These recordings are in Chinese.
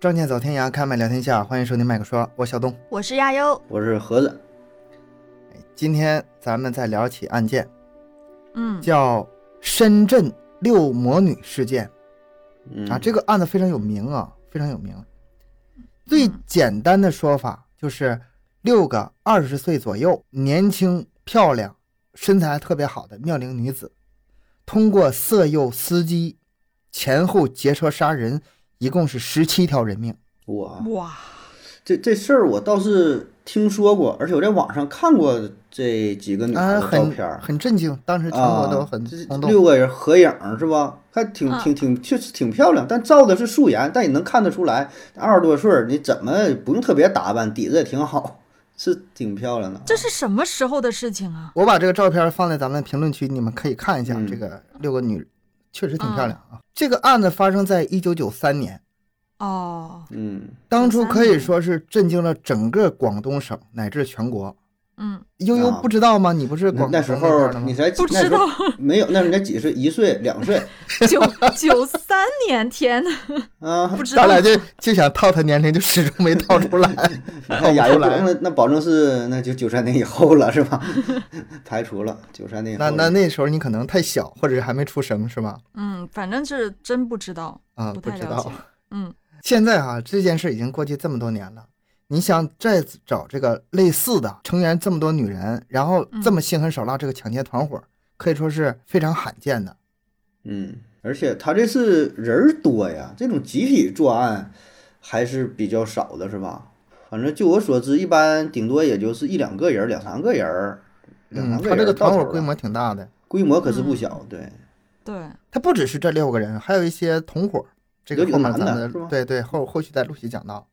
仗剑走天涯，开麦聊天下，欢迎收听麦克说，我小东。我是亚优，我是盒子。今天咱们再聊起案件，嗯，叫深圳六魔女事件嗯啊。这个案子非常有名啊，非常有名。最简单的说法就是，六个二十岁左右、年轻漂亮、身材特别好的妙龄女子，通过色诱司机，前后劫车杀人，一共是十七条人命。哇，哇，这这事儿我倒是听说过，而且我在网上看过这几个女的照片儿很震惊，当时全国都啊，很这轰动。六个人合影是吧？还挺嗯挺挺，确实挺漂亮，但照的是素颜，但也能看得出来，二十多岁儿你怎么不用特别打扮，底子也挺好，是挺漂亮的。这是什么时候的事情啊？我把这个照片放在咱们评论区，你们可以看一下。嗯这个六个女确实挺漂亮啊。这个案子发生在一九九三年，哦，嗯，当初可以说是震惊了整个广东省乃至全国。嗯，悠悠啊不知道吗？你不是广那那时候你？才不知道，没有，那时候你才几岁？一岁、两岁 九九三年，天呐，啊？不知道咱，俩就就想套他年龄，就始终没套出来，你套看亚优来。那那保证是那就九三年以后了是吧？排除了九三年那。那那时候你可能太小，或者是还没出生，是吧？嗯，反正是真不知道，啊，不不知道太了解。嗯现在哈、这件事已经过去这么多年了，你想再找这个类似的成员这么多女人，然后这么心狠手辣，这个抢劫团伙可以说是非常罕见的。嗯，而且他这是人儿多呀，这种集体作案还是比较少的，是吧？反正就我所知，一般顶多也就是一两个人、两三个人嗯，三个他这个团伙规模挺大的，规模可是不小，对，对，他不只是这六个人，还有一些同伙。这个有几个后面咱们男的对对后后续再陆续讲到。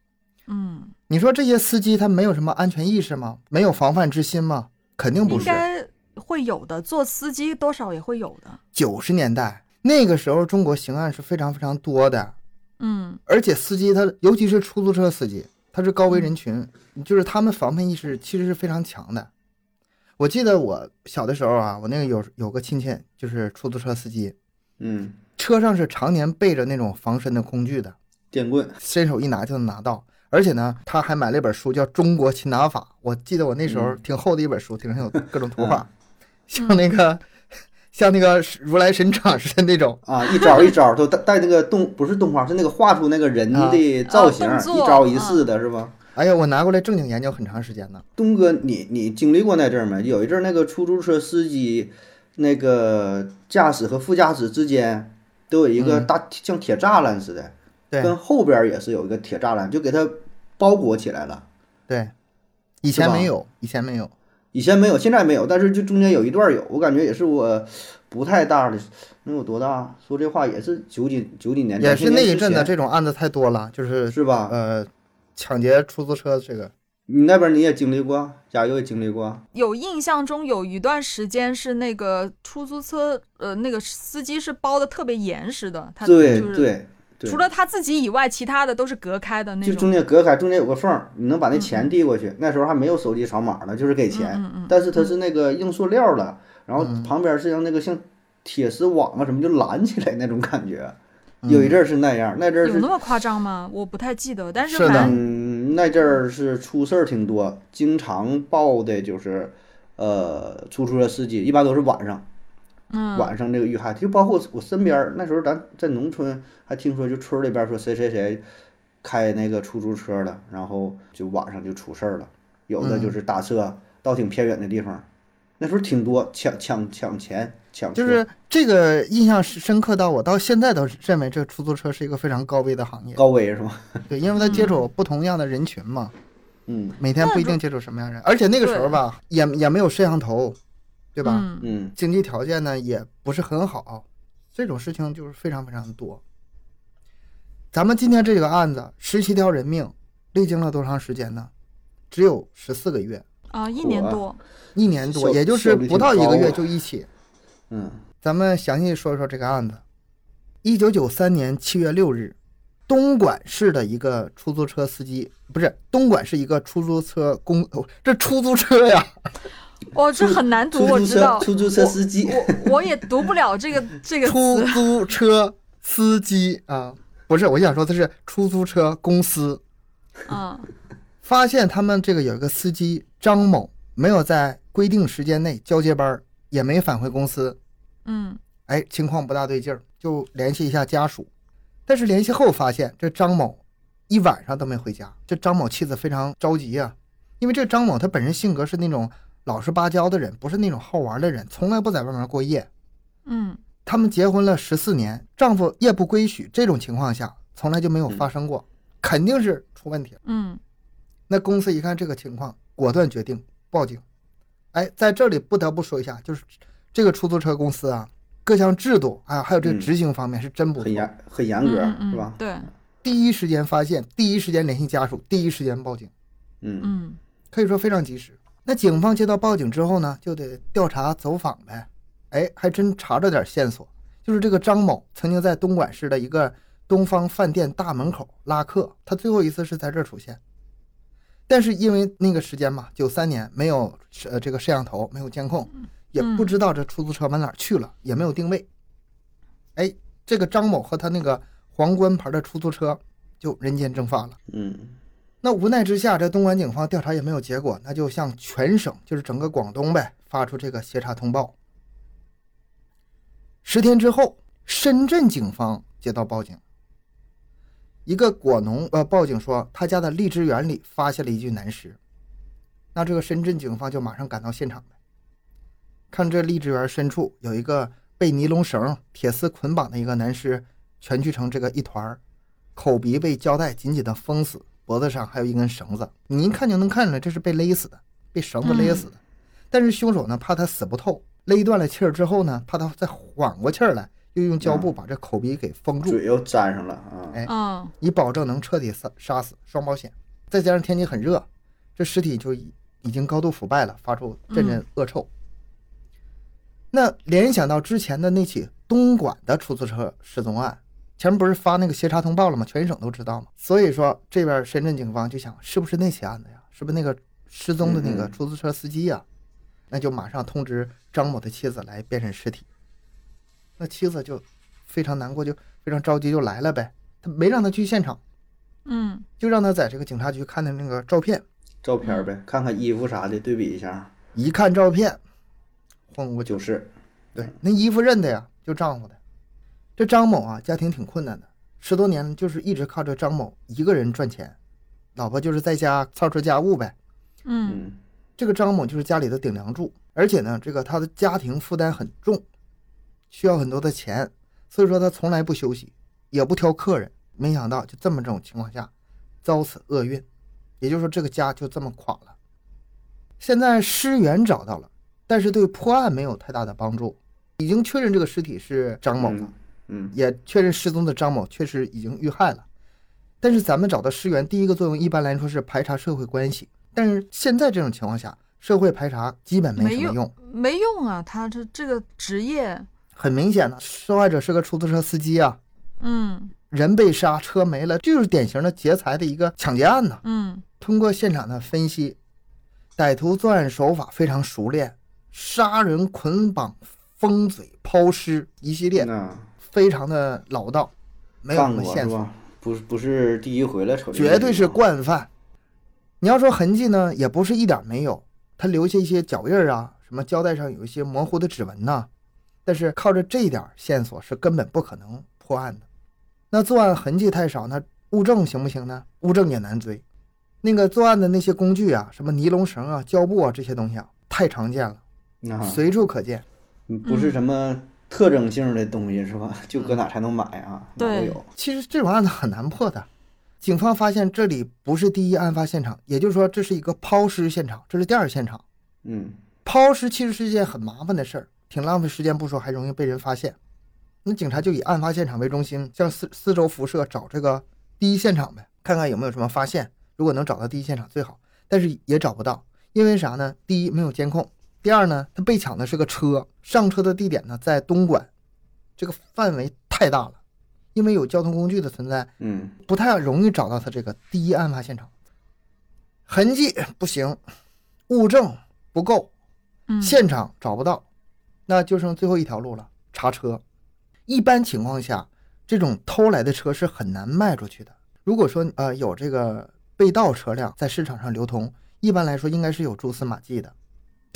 嗯，你说这些司机他没有什么安全意识吗？没有防范之心吗？肯定不是。应该会有的，做司机多少也会有的。九十年代那个时候，中国刑案是非常非常多的，嗯而且司机他尤其是出租车司机，他是高危人群，就是他们防范意识其实是非常强的。我记得我小的时候啊，我那个有有个亲戚就是出租车司机，嗯，车上是常年备着那种防身的工具的，电棍，伸手一拿就能拿到。而且呢，他还买了一本书叫《中国擒拿法》，我记得我那时候嗯挺厚的一本书，顶上有各种图画，像那个 像那个如来神掌似的那种。啊，一招一招都带带那个动，不是动画，是那个画出那个人啊的造型，一招一式的是吧？哎呀，我拿过来正经研究很长时间呢。东哥，你你经历过那阵儿没？有一阵儿那个出租车司机，那个驾驶和副驾驶之间都有一个嗯大、像铁栅栏似的，对跟后边儿也是有一个铁栅栏，就给它包裹起来了。对，以前没有，以前没有。以前没有，现在没有，但是就中间有一段有，我感觉也是我不太大的，能有多大？说这话也是九几九几年，也是那一阵子的，这种案子太多了，就是是吧？呃，抢劫出租车这个，你那边你也经历过，加油也经历过，有印象中有一段时间是那个出租车，呃，那个司机是包的特别严实的，他对就是对对，除了他自己以外，其他的都是隔开的那种就。中间隔开，中间有个缝儿，你能把那嗯钱递过去。那时候还没有手机扫码呢，就是给钱，嗯嗯嗯但是它是那个硬塑料的，然后嗯旁边是像那个像铁丝网啊什么就拦起来那种感觉。嗯有一阵儿是那样，那阵儿有那么夸张吗？我不太记得，但是的反正嗯，那阵儿是出事儿挺多，经常报的就是呃出租车司机，一般都是晚上，嗯晚上这个遇害，就包括我身边儿那时候咱在农村还听说，就村里边说谁谁谁开那个出租车的，然后就晚上就出事儿了，有的嗯就是打车到挺偏远的地方，那时候挺多抢抢抢钱抢，就是这个印象是深刻到我到现在都认为这个出租车是一个非常高危的行业。高危是吗？对，因为他接触不同样的人群嘛，嗯每天不一定接触什么样的人，而且那个时候吧，也也没有摄像头，对吧？嗯嗯经济条件呢也不是很好，这种事情就是非常非常多。咱们今天这个案子，十七条人命，历经了多长时间呢？只有十四个月，啊，一年多，一年多，也就是不到一个月就一起。嗯咱们详细说说这个案子。一九九三年七月六日，东莞市的一个出租车司机，不是东莞是一个出租车公，哦这出租车呀，哦，这很难读，我知道。出租车司机，我我也读不了这个 这个出。租车司机啊，不是，我想说的是出租车公司啊发现他们这个有一个司机张某没有在规定时间内交接班，也没返回公司，嗯哎，情况不大对劲儿，就联系一下家属。但是联系后发现，这张某一晚上都没回家。这张某妻子非常着急呀、因为这张某他本人性格是那种老实巴交的人，不是那种好玩的人，从来不在外面过夜。嗯他们结婚了十四年，丈夫夜不归宿，这种情况下从来就没有发生过，肯定是出问题了。嗯那公司一看这个情况，果断决定报警。哎，在这里不得不说一下，就是这个出租车公司啊，各项制度啊，还有这个嗯执行方面是真不错。很严很严格，嗯嗯是吧？对，第一时间发现，第一时间联系家属，第一时间报警，嗯嗯可以说非常及时。那警方接到报警之后呢，就得调查走访呗。哎，还真查着点线索，就是这个张某曾经在东莞市的一个东方饭店大门口拉客，他最后一次是在这儿出现。但是因为那个时间嘛，九三年没有呃这个摄像头，没有监控，也不知道这出租车往哪去了，也没有定位。哎，这个张某和他那个皇冠牌的出租车就人间蒸发了。嗯那无奈之下，这东莞警方调查也没有结果，那就向全省，就是整个广东呗，发出这个协查通报。十天之后，深圳警方接到报警，一个果农呃报警说他家的荔枝园里发现了一具男尸。那这个深圳警方就马上赶到现场呗，看这荔枝园深处有一个被尼龙绳、铁丝捆绑的一个男尸，蜷曲成这个一团，口鼻被胶带紧紧的封死，脖子上还有一根绳子，你一看就能看出来这是被勒死的，被绳子勒死的。但是凶手呢，怕他死不透，勒断了气儿之后呢，怕他再缓过气儿来，又用胶布把这口鼻给封住，嘴又粘上了啊。哎嗯以保证能彻底杀杀死，双保险。再加上天气很热，这尸体就已已经高度腐败了，发出阵阵恶臭。那联想到之前的那起东莞的出租车失踪案，前面不是发那个协查通报了吗？全省都知道嘛。所以说这边深圳警方就想，是不是那起案子呀？是不是那个失踪的那个出租车司机呀？那就马上通知张某的妻子来辨认尸体。那妻子就非常难过，就非常着急，就来了呗。他没让他去现场，嗯就让他在这个警察局看的那个照片，照片呗，看看衣服啥的，对比一下，一看照片，昏过。就是对，那衣服认的呀，就丈夫的。这张某啊，家庭挺困难的，十多年就是一直靠着张某一个人赚钱，老婆就是在家操持家务呗。嗯嗯这个张某就是家里的顶梁柱，而且呢，这个他的家庭负担很重，需要很多的钱，所以说他从来不休息，也不挑客人。没想到就这么这种情况下，遭此厄运，也就是说这个家就这么垮了。现在尸源找到了，但是对破案没有太大的帮助。已经确认这个尸体是张某了，嗯嗯也确认失踪的张某确实已经遇害了。但是咱们找到尸源，第一个作用一般来说是排查社会关系，但是现在这种情况下，社会排查基本没什么没用。没用啊，他这这个职业，很明显的，受害者是个出租车司机啊，嗯人被杀，车没了，这就是典型的劫财的一个抢劫案呐。嗯通过现场的分析，歹徒作案手法非常熟练，杀人、捆绑、封嘴、抛尸一系列，那非常的老道，没有什么线索。不是不是第一回来，瞅这个绝对是惯犯。你要说痕迹呢，也不是一点没有，他留下一些脚印儿啊，什么胶带上有一些模糊的指纹呐、但是靠着这一点线索是根本不可能破案的。那作案痕迹太少，那物证行不行呢？物证也难追。那个作案的那些工具啊，什么尼龙绳啊、胶布啊这些东西啊，太常见了，啊，随处可见。嗯不是什么特征性的东西是吧？就搁哪才能买啊？哪都对有。其实这种案子很难破的。警方发现这里不是第一案发现场，也就是说这是一个抛尸现场，这是第二现场。嗯抛尸其实是一件很麻烦的事儿，挺浪费时间不说，还容易被人发现。那警察就以案发现场为中心，向四四周辐射找这个第一现场呗，看看有没有什么发现。如果能找到第一现场最好，但是也找不到，因为啥呢？第一没有监控，第二呢，他被抢的是个车，上车的地点呢在东莞，这个范围太大了，因为有交通工具的存在，嗯不太容易找到他这个第一案发现场。痕迹不行，物证不够，嗯，现场找不到，那就剩最后一条路了，查车。一般情况下，这种偷来的车是很难卖出去的。如果说呃有这个被盗车辆在市场上流通，一般来说应该是有蛛丝马迹的。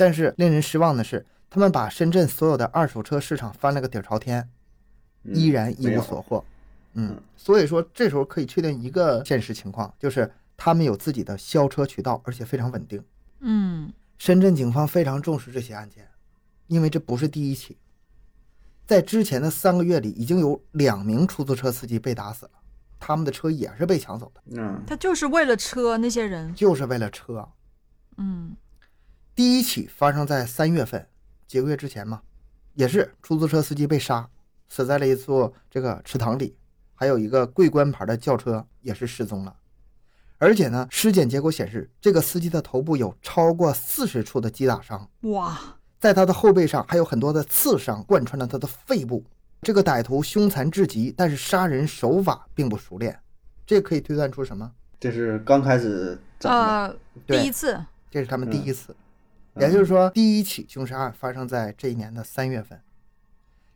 但是令人失望的是，他们把深圳所有的二手车市场翻了个底朝天，嗯依然一无所获。嗯嗯，所以说这时候可以确定一个现实情况，就是他们有自己的销车渠道，而且非常稳定。嗯深圳警方非常重视这些案件，因为这不是第一起，在之前的三个月里，已经有两名出租车司机被打死了，他们的车也是被抢走的，嗯他就是为了车那些人，就是为了车。嗯第一起发生在三月份，几个月之前嘛，也是出租车司机被杀，死在了一座这个池塘里，还有一个桂冠牌的轿车也是失踪了。而且呢，尸检结果显示，这个司机的头部有超过四十处的击打伤，哇，在他的后背上还有很多的刺伤，贯穿了他的肺部。这个歹徒凶残至极，但是杀人手法并不熟练。这可以推断出什么？这是刚开始整的，呃，第一次，这是他们第一次，嗯也就是说，第一起凶杀案发生在这一年的三月份。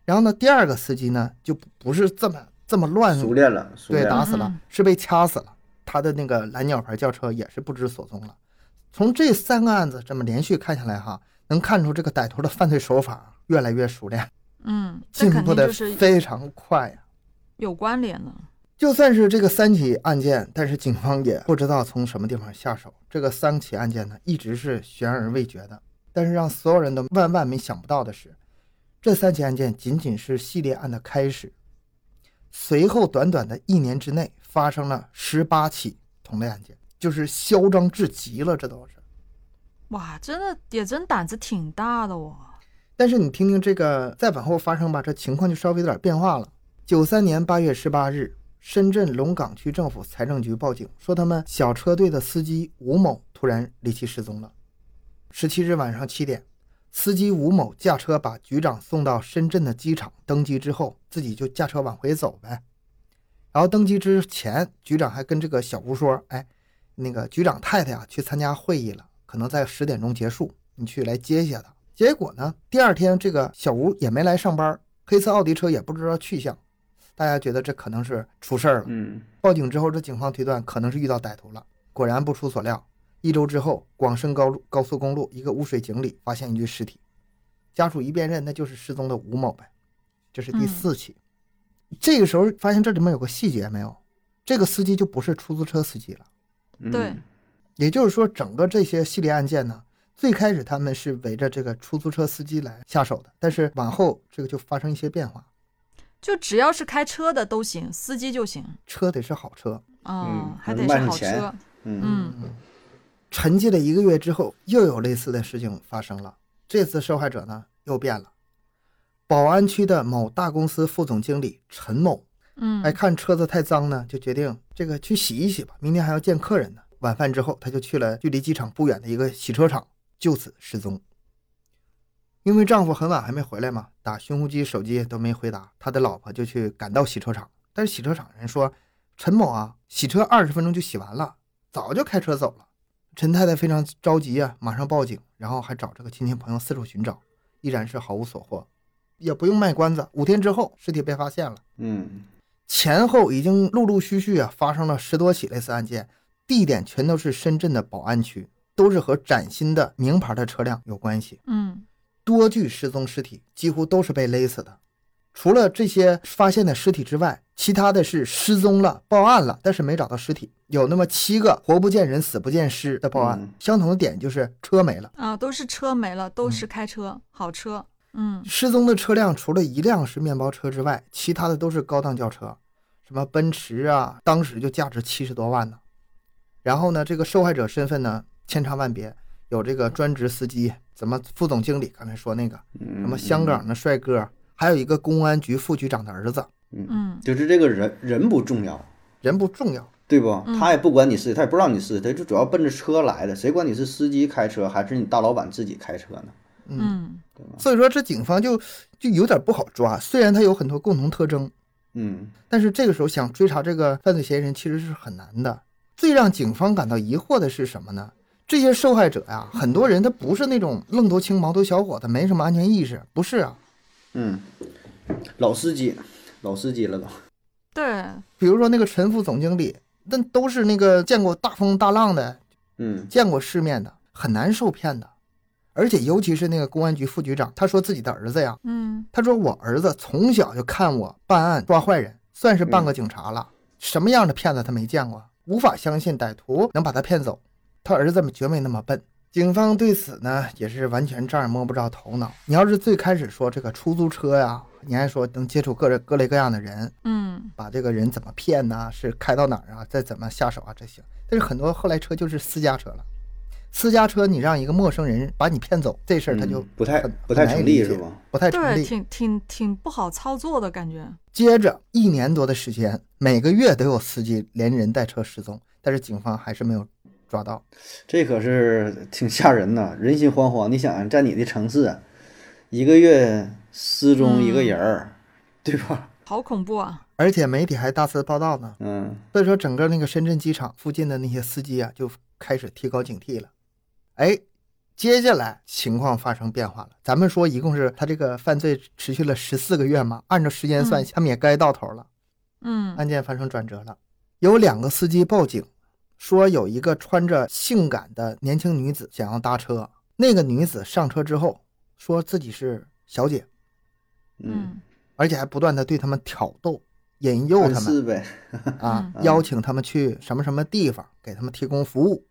然后呢，第二个司机呢就不不是这么这么乱，熟练了，对，练了，打死了嗯，是被掐死了。他的那个蓝鸟牌轿车也是不知所踪了。从这三个案子这么连续看下来哈，能看出这个歹徒的犯罪手法越来越熟练。嗯，进步的非常快呀、有关联的，就算是这个三起案件，但是警方也不知道从什么地方下手。这个三起案件呢，一直是悬而未决的。但是让所有人都万万没想不到的是，这三起案件仅仅是系列案的开始。随后短短的一年之内，发生了十八起同类案件，就是嚣张至极了，这都是。哇，真的也真胆子挺大的哦，但是你听听这个再往后发生吧，这情况就稍微有点变化了。九三年八月十八日，深圳龙岗区政府财政局报警说，他们小车队的司机吴某突然离奇失踪了。十七日晚上七点，司机吴某驾车把局长送到深圳的机场登机之后，自己就驾车往回走呗。然后登机之前，局长还跟这个小吴说：“哎，那个局长太太啊去参加会议了，可能在十点钟结束，你去来接一下他。”结果呢，第二天这个小吴也没来上班，黑色奥迪车也不知道去向，大家觉得这可能是出事儿了。嗯报警之后，这警方推断可能是遇到歹徒了。果然不出所料，一周之后，广深高路高速公路一个污水井里发现一具尸体，家属一辨认，那就是失踪的吴某呗。这是第四起。这个时候发现这里面有个细节没有？这个司机就不是出租车司机了。嗯对也就是说，整个这些系列案件呢，最开始他们是围着这个出租车司机来下手的，但是往后这个就发生一些变化，就只要是开车的都行，司机就行车得是好车。啊、嗯还得是好车，嗯嗯沉寂了一个月之后，又有类似的事情发生了。这次受害者呢又变了，宝安区的某大公司副总经理陈某，嗯，哎，看车子太脏呢，就决定这个去洗一洗吧，明天还要见客人呢。晚饭之后，他就去了距离机场不远的一个洗车场，就此失踪。因为丈夫很晚还没回来嘛，打寻呼机、手机都没回答，他的老婆就去赶到洗车场，但是洗车场人说，陈某啊，洗车二十分钟就洗完了，早就开车走了。陈太太非常着急啊，马上报警，然后还找这个亲戚朋友四处寻找，依然是毫无所获。也不用卖关子，五天之后尸体被发现了。嗯前后已经陆陆续续啊发生了十多起类似案件，地点全都是深圳的宝安区，都是和崭新的名牌的车辆有关系。嗯多具失踪尸体几乎都是被勒死的。除了这些发现的尸体之外，其他的是失踪了、报案了，但是没找到尸体。有那么七个活不见人、死不见尸的报案，嗯相同的点就是车没了。啊，都是车没了，都是开车、好车，嗯失踪的车辆除了一辆是面包车之外，其他的都是高档轿车，什么奔驰啊，当时就价值七十多万呢。然后呢，这个受害者身份呢千差万别，有这个专职司机，怎么副总经理，刚才说那个嗯，什么香港的帅哥，还有一个公安局副局长的儿子，嗯就是这个人人不重要，人不重要，对不？嗯他也不管你是，他也不知道你是，他就主要奔着车来的，谁管你是司机开车还是你大老板自己开车呢？嗯所以说这警方就就有点不好抓。虽然他有很多共同特征，嗯但是这个时候想追查这个犯罪嫌疑人其实是很难的。最让警方感到疑惑的是什么呢？这些受害者呀，很多人他不是那种愣头青、毛头小伙子，没什么安全意识，不是啊，嗯，老司机，老司机了都。对，比如说那个陈副总经理，那都是那个见过大风大浪的，嗯见过世面的，很难受骗的。而且尤其是那个公安局副局长，他说自己的儿子呀，嗯他说我儿子从小就看我办案抓坏人，算是半个警察了。什么样的骗子他没见过，无法相信歹徒能把他骗走。他儿子绝没那么笨。警方对此呢也是完全丈二摸不着头脑。你要是最开始说这个出租车呀，你还说能接触各人各类各样的人，嗯把这个人怎么骗呐、是开到哪儿啊，再怎么下手啊，这行。但是很多后来车就是私家车了，私家车你让一个陌生人把你骗走，这事儿他就嗯不太不太成立是吧？不太成立。挺挺挺不好操作的感觉。接着一年多的时间，每个月都有司机连人带车失踪，但是警方还是没有抓到。这可是挺吓人的，人心惶惶。你想想，在你的城市，一个月失踪一个人儿，对吧？好恐怖啊！而且媒体还大肆报道呢，嗯所以说整个那个深圳机场附近的那些司机啊，就开始提高警惕了。哎，接下来情况发生变化了。咱们说一共是他这个犯罪持续了十四个月嘛，按照时间算，嗯他们也该到头了。嗯案件发生转折了，有两个司机报警，说有一个穿着性感的年轻女子想要搭车。那个女子上车之后，说自己是小姐，嗯，而且还不断的对他们挑逗、引诱他们。是呗。啊，嗯。邀请他们去什么什么地方，给他们提供服务。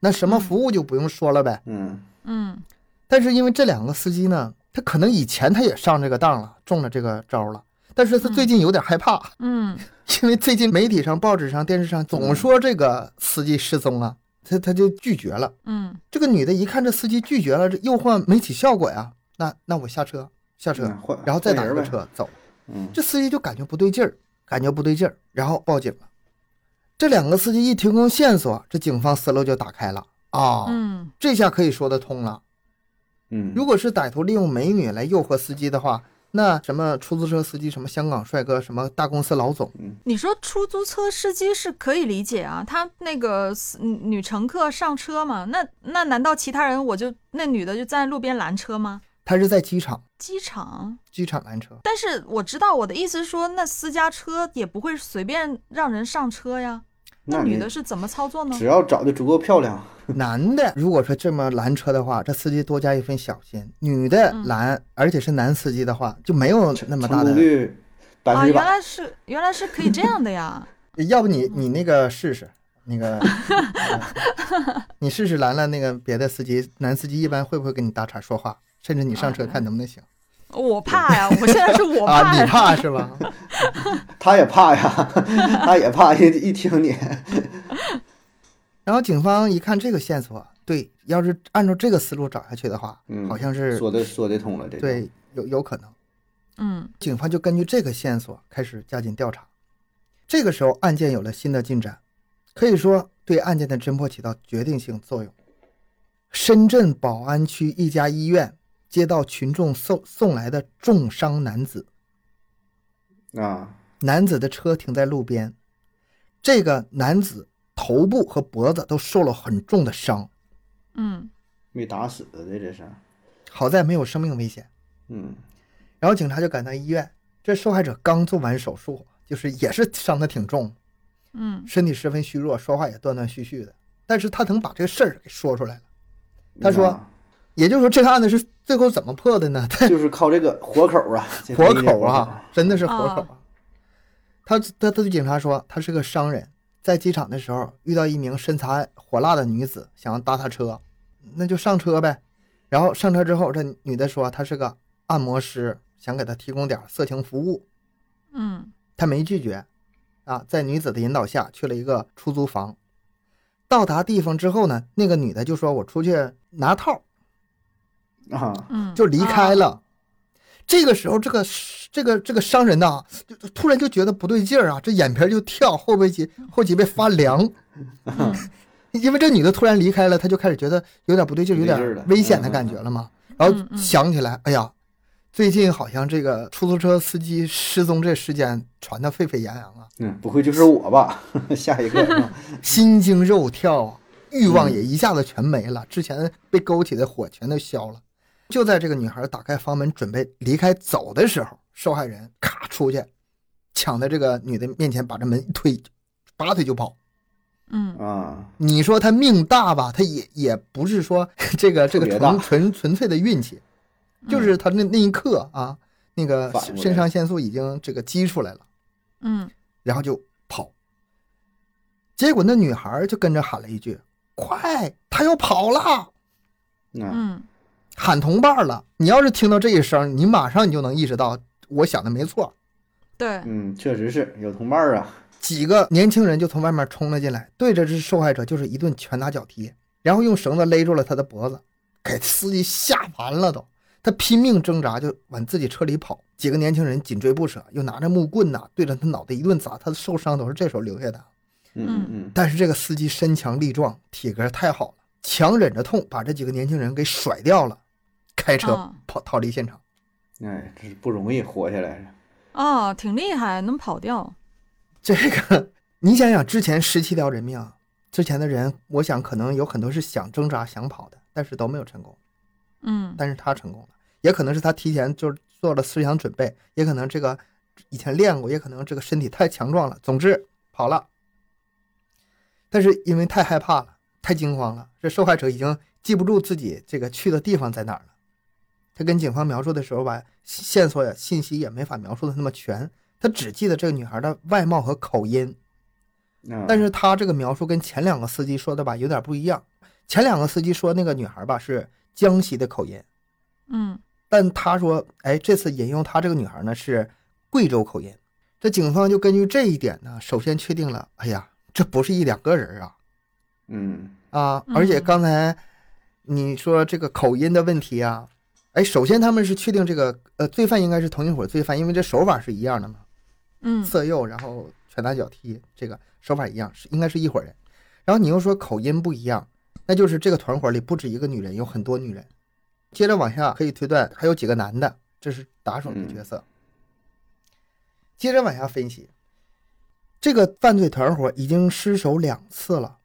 那什么服务就不用说了呗。嗯。嗯。但是因为这两个司机呢，他可能以前他也上这个当了，中了这个招了，但是他最近有点害怕，嗯 因为最近媒体上、报纸上、电视上总说这个司机失踪了，他他就拒绝了。嗯这个女的一看这司机拒绝了，这诱惑没起效果呀，那那我下车下车嗯，然后再打个车走。嗯这司机就感觉不对劲儿，感觉不对劲儿，然后报警了。这两个司机一提供线索，这警方思路就打开了啊，嗯这下可以说得通了。嗯，如果是歹徒利用美女来诱惑司机的话，那什么出租车司机、什么香港帅哥、什么大公司老总，你说出租车司机是可以理解啊，他那个司女乘客上车嘛，那那难道其他人我就那女的就站在路边拦车吗？他是在机场，机场，机场拦车。但是我知道我的意思是说，那私家车也不会随便让人上车呀。那女的是怎么操作呢只？要长得足够漂亮，男的如果说这么拦车的话，这司机多加一份小心；女的嗯拦，而且是男司机的话，就没有那么大的。成功率百啊，分之百。原来是原来是可以这样的呀。要不你你那个试试，那个 你试试拦了那个别的司机，男司机一般会不会跟你搭茬说话？甚至你上车看能不能行我怕呀，我现在是我 啊？你怕呀。怕是吧？他也怕呀，他也怕一一听你，然后警方一看这个线索，对，要是按照这个思路找下去的话，嗯好像是说的说得通了，这，对，有有可能。嗯警方就根据这个线索开始加紧调查。这个时候，案件有了新的进展，可以说对案件的侦破起到决定性作用。深圳宝安区一家医院接到群众送送来的重伤男子，啊，男子的车停在路边，这个男子头部和脖子都受了很重的伤，嗯没打死的这是，好在没有生命危险。嗯然后警察就赶到医院，这受害者刚做完手术，就是也是伤的挺重，嗯身体十分虚弱，说话也断断续续的。但是他能把这个事儿给说出来了。他说啊也就是说，这个案子是最后怎么破的呢？他就是靠这个活口啊，活口啊，真的是活口啊啊。他他他对警察说，他是个商人，在机场的时候遇到一名身材火辣的女子，想要搭他车，那就上车呗。然后上车之后，这女的说她是个按摩师，想给他提供点色情服务，嗯他没拒绝，啊，在女子的引导下去了一个出租房。到达地方之后呢，那个女的就说：“我出去拿套。”啊，嗯，就离开了。这个时候，这个这个这个商人呐，就就突然就觉得不对劲儿啊，这眼皮儿就跳，后背脊后脊背发凉，嗯。因为这女的突然离开了，他就开始觉得有点不对劲儿，有点危险的感觉了嘛。然后想起来，哎呀，最近好像这个出租车司机失踪这事件传得沸沸扬扬啊，嗯，不会就是我吧？下一个。心惊肉跳啊，欲望嗯。也一下子全没了，之前被勾起的火全都消了。就在这个女孩打开房门准备离开走的时候，受害人咔出去，抢在这个女的面前，把这门一推，拔腿就跑。嗯。啊，你说他命大吧，他也也不是说 这个这个纯纯纯粹的运气，就是他那那一刻啊，那个肾上腺素已经这个激出来了，嗯。然后就跑。结果那女孩就跟着喊了一句：“快，他要跑了！”啊，嗯喊同伴了。你要是听到这一声，你马上你就能意识到，我想的没错。对，嗯，确实是有同伴啊，几个年轻人就从外面冲了进来，对着这受害者就是一顿拳打脚踢，然后用绳子勒住了他的脖子，给司机吓完了都。他拼命挣扎，就往自己车里跑。几个年轻人紧追不舍，又拿着木棍呐、对着他脑袋一顿砸。他的受伤都是这时候留下的。嗯嗯嗯，但是这个司机身强力壮，体格太好了，强忍着痛把这几个年轻人给甩掉了，开车哦跑逃离现场。哎，这是不容易活下来了，哦，挺厉害，能跑掉。这个 你想想，之前十七条人命，之前的人，我想可能有很多是想挣扎、想跑的，但是都没有成功。嗯但是他成功了，也可能是他提前就做了思想准备，也可能这个以前练过，也可能这个身体太强壮了。总之跑了，但是因为太害怕了，太惊慌了，这受害者已经记不住自己这个去的地方在哪儿了。他跟警方描述的时候吧，线索呀、信息也没法描述的那么全，他只记得这个女孩的外貌和口音。啊，但是他这个描述跟前两个司机说的吧有点不一样。前两个司机说那个女孩吧是江西的口音，嗯但他说，哎，这次引用他这个女孩呢是贵州口音。这警方就根据这一点呢，首先确定了，哎呀，这不是一两个人啊嗯啊！嗯而且刚才你说这个口音的问题啊，哎，首先他们是确定这个呃罪犯应该是同一伙罪犯，因为这手法是一样的嘛。嗯色诱，然后拳打脚踢，这个手法一样，是应该是一伙人。然后你又说口音不一样，那就是这个团伙里不止一个女人，有很多女人。接着往下可以推断，还有几个男的，这是打手的角色。接着往下分析，这个犯罪团伙已经失手两次了，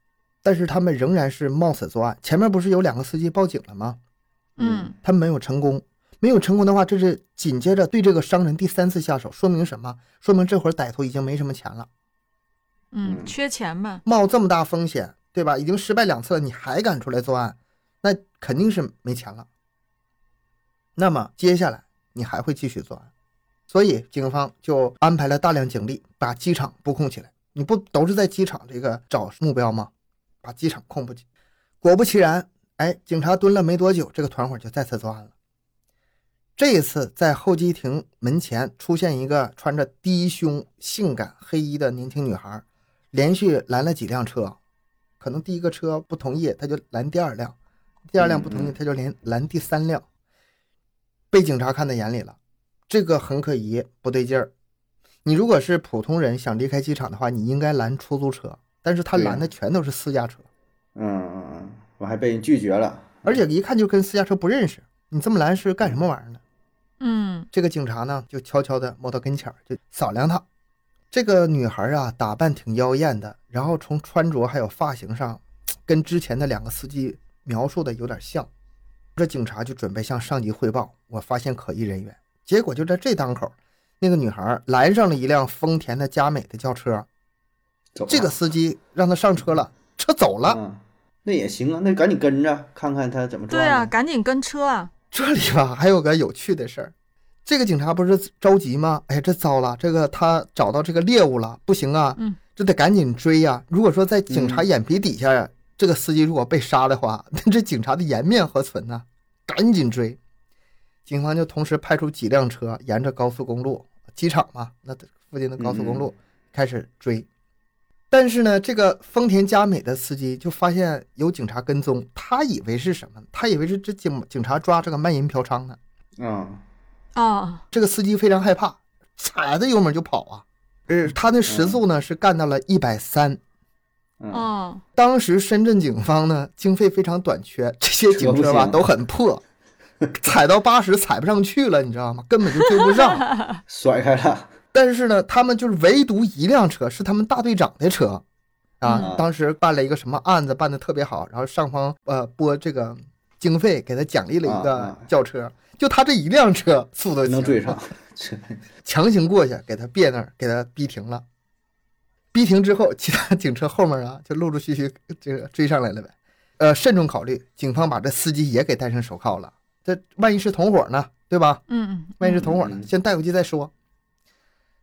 但是他们仍然是冒死作案。前面不是有两个司机报警了吗？嗯他没有成功，没有成功的话，这是紧接着对这个商人第三次下手，说明什么？说明这会儿歹徒已经没什么钱了，嗯，嗯缺钱嘛。冒这么大风险，对吧？已经失败两次了，你还敢出来作案，那肯定是没钱了。那么接下来你还会继续作案，所以警方就安排了大量警力，把机场布控起来。你不都是在机场这个找目标吗？把机场控不起。果不其然，哎，警察蹲了没多久，这个团伙就再次作案了。这一次在候机亭门前出现一个穿着低胸、性感黑衣的年轻女孩，连续拦了几辆车，可能第一个车不同意，他就拦第二辆；第二辆不同意，他就连拦第三辆。被警察看在眼里了，这个很可疑，不对劲儿。你如果是普通人想离开机场的话，你应该拦出租车，但是他拦的全都是私家车，嗯嗯嗯，我还被人拒绝了，而且一看就跟私家车不认识。你这么拦是干什么玩意儿呢？嗯这个警察呢，就悄悄地摸到跟前儿，就扫量他。这个女孩啊，打扮挺妖艳的，然后从穿着还有发型上，跟之前的两个司机描述的有点像。这警察就准备向上级汇报，我发现可疑人员。结果就在这当口，那个女孩拦上了一辆丰田的佳美的轿车，走这个司机让她上车了，车走了。嗯，那也行啊，那赶紧跟着看看他怎么抓。对啊，赶紧跟车啊。这里吧还有个有趣的事儿，这个警察不是着急吗？哎，这糟了，这个他找到这个猎物了，不行啊，嗯，这得赶紧追呀、如果说在警察眼皮底下呀，这个司机如果被杀的话，那这警察的颜面何存呢？赶紧追！警方就同时派出几辆车，沿着高速公路，机场嘛，那附近的高速公路开始追。但是呢，这个丰田佳美的司机就发现有警察跟踪，他以为是什么？他以为是这警警察抓这个卖淫嫖娼呢。嗯啊，这个司机非常害怕，踩着油门就跑啊。呃，他的时速呢是干到了一百三。嗯哦，当时深圳警方呢经费非常短缺，这些警车吧都很破，踩到八十踩不上去了，你知道吗？根本就追不上。甩开了，但是呢，他们就是唯独一辆车是他们大队长的车，啊嗯，当时办了一个什么案子，办的特别好，然后上方呃拨这个经费给他奖励了一个轿车，就他这一辆车速度能追上，这强行过去给他别那儿，给他逼停了。逼停之后，其他警车后面啊就陆陆续续这个追上来了呗。呃，慎重考虑，警方把这司机也给戴上手铐了。这万一是同伙呢，对吧？嗯嗯，万一是同伙呢，嗯先带回去再说。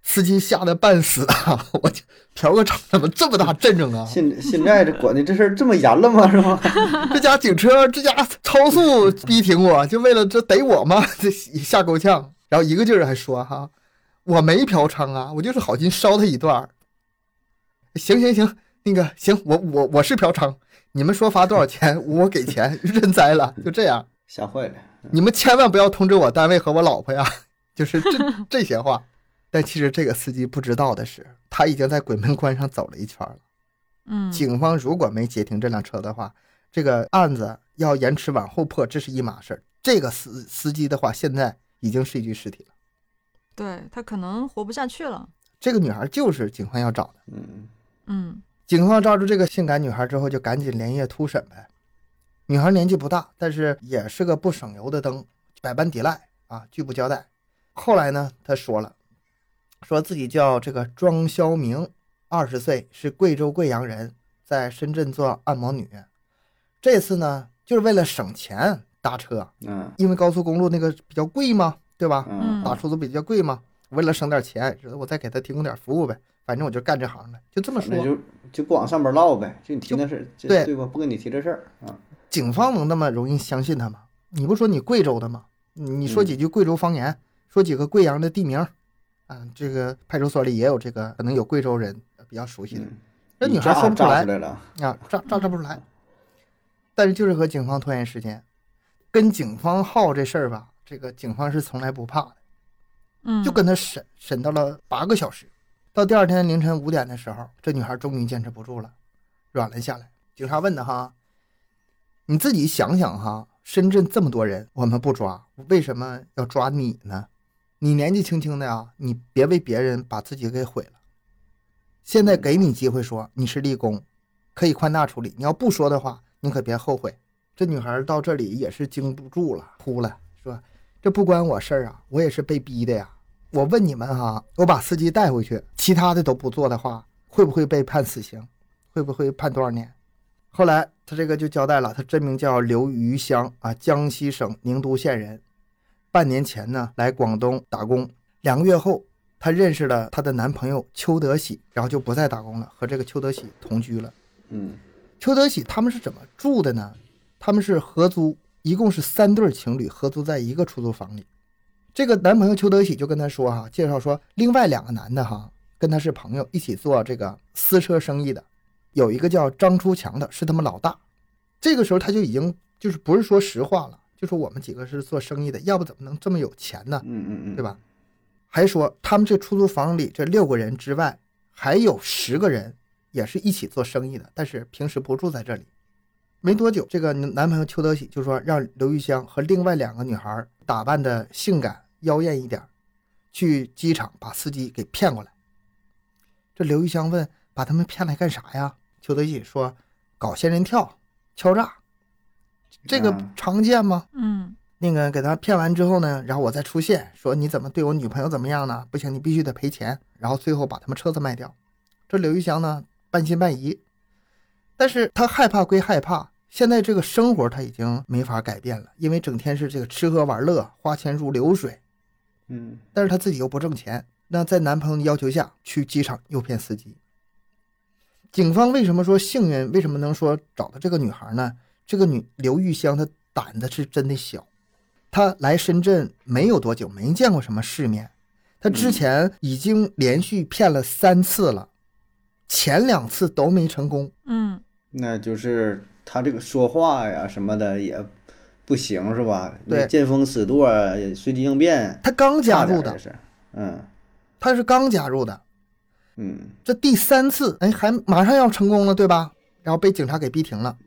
司机吓得半死啊！我去，嫖个娼怎么这么大阵仗啊？现现在这管的这事儿这么严了吗？是吗？这家警车，这家超速逼停我，就为了这逮我吗？这吓够呛。然后一个劲儿还说哈，我没嫖娼啊，我就是好心捎他一段儿。行行行，那个行，我我我是嫖娼，你们说罚多少钱，我给钱，认栽了，就这样。吓坏了。你们千万不要通知我单位和我老婆呀，就是这这些话。但其实这个司机不知道的是，他已经在鬼门关上走了一圈了。嗯，警方如果没截停这辆车的话，这个案子要延迟往后破，这是一码事儿。这个司司机的话，现在已经是一具尸体了。对他可能活不下去了。这个女孩就是警方要找的。嗯，嗯警方抓住这个性感女孩之后，就赶紧连夜突审呗。女孩年纪不大，但是也是个不省油的灯，百般抵赖啊，拒不交代。后来呢，她说了，说自己叫这个庄肖明，二十岁，是贵州贵阳人，在深圳做按摩女。这次呢，就是为了省钱搭车，嗯因为高速公路那个比较贵嘛，对吧？嗯打出租比较贵嘛，为了省点钱，我再给他提供点服务呗，反正我就干这行的，就这么说。那就就不往上边唠呗，就你提那事儿，对对吧？不跟你提这事儿啊。警方能那么容易相信他吗？你不说你贵州的吗？你你说几句贵州方言，说几个贵阳的地名，啊，这个派出所里也有这个，可能有贵州人比较熟悉的。嗯，这女孩说不出来炸出来了，啊，炸炸炸不出来。但是就是和警方拖延时间，跟警方耗这事儿吧，这个警方是从来不怕的，嗯，就跟他审审到了八个小时。到第二天凌晨五点的时候，这女孩终于坚持不住了，软了下来。警察问她哈，你自己想想哈，深圳这么多人，我们不抓，为什么要抓你呢？你年纪轻轻的呀，你别为别人把自己给毁了。现在给你机会说你是立功，可以宽大处理。你要不说的话，你可别后悔。这女孩到这里也是经不住了，哭了，说这不关我事儿啊，我也是被逼的呀。我问你们哈，我把司机带回去，其他的都不做的话，会不会被判死刑？会不会判多少年？后来他这个就交代了，他真名叫刘余香啊，江西省宁都县人。半年前呢，来广东打工，两个月后，她认识了她的男朋友邱德喜，然后就不再打工了，和这个邱德喜同居了。嗯邱德喜他们是怎么住的呢？他们是合租，一共是三对情侣合租在一个出租房里。这个男朋友邱德喜就跟他说哈，介绍说另外两个男的哈跟他是朋友，一起做这个私车生意的，有一个叫张初强的，是他们老大。这个时候他就已经就是不是说实话了，就说我们几个是做生意的，要不怎么能这么有钱呢？嗯嗯嗯，对？吧？还说他们这出租房里这六个人之外，还有十个人也是一起做生意的，但是平时不住在这里。没多久，这个男朋友邱德喜就说让刘玉香和另外两个女孩打扮的性感妖艳一点，去机场把司机给骗过来。这刘玉香问：“把他们骗来干啥呀？”邱德喜说：“搞仙人跳、敲诈，这个啊常见吗？”嗯那个给他骗完之后呢，然后我再出现说你怎么对我女朋友怎么样呢？不行，你必须得赔钱。然后最后把他们车子卖掉。这刘玉祥呢半信半疑，但是他害怕归害怕，现在这个生活他已经没法改变了，因为整天是这个吃喝玩乐，花钱如流水。嗯但是他自己又不挣钱，那在男朋友的要求下去机场诱骗司机。警方为什么说幸运？为什么能说找到这个女孩呢？这个女刘玉香她胆子是真的小，她来深圳没有多久，没见过什么世面。她之前已经连续骗了三次了，前两次都没成功。嗯那就是她这个说话呀什么的也不行是吧？对见风使舵，随机应变，她刚加入的嗯她是刚加入的，嗯这第三次，哎，还马上要成功了，对吧？然后被警察给逼停了。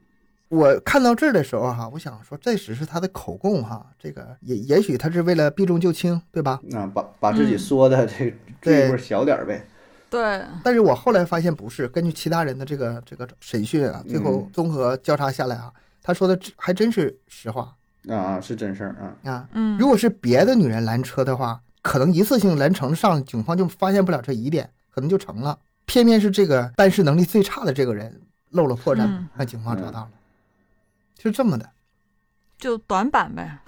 我看到这儿的时候哈，我想说这只是他的口供哈，这个也也许他是为了避重就轻，对吧？那把把自己嗯说的这罪过小点儿呗，对，但是我后来发现不是，根据其他人的这个这个审讯啊，最后嗯综合交叉下来啊，他说的这还真是实话啊啊，是真事儿啊。啊。嗯，如果是别的女人拦车的话，可能一次性拦成上，警方就发现不了这疑点，可能就成了。偏偏是这个办事能力最差的这个人露了破绽嗯，让警方抓到了，是这么的。就短板呗，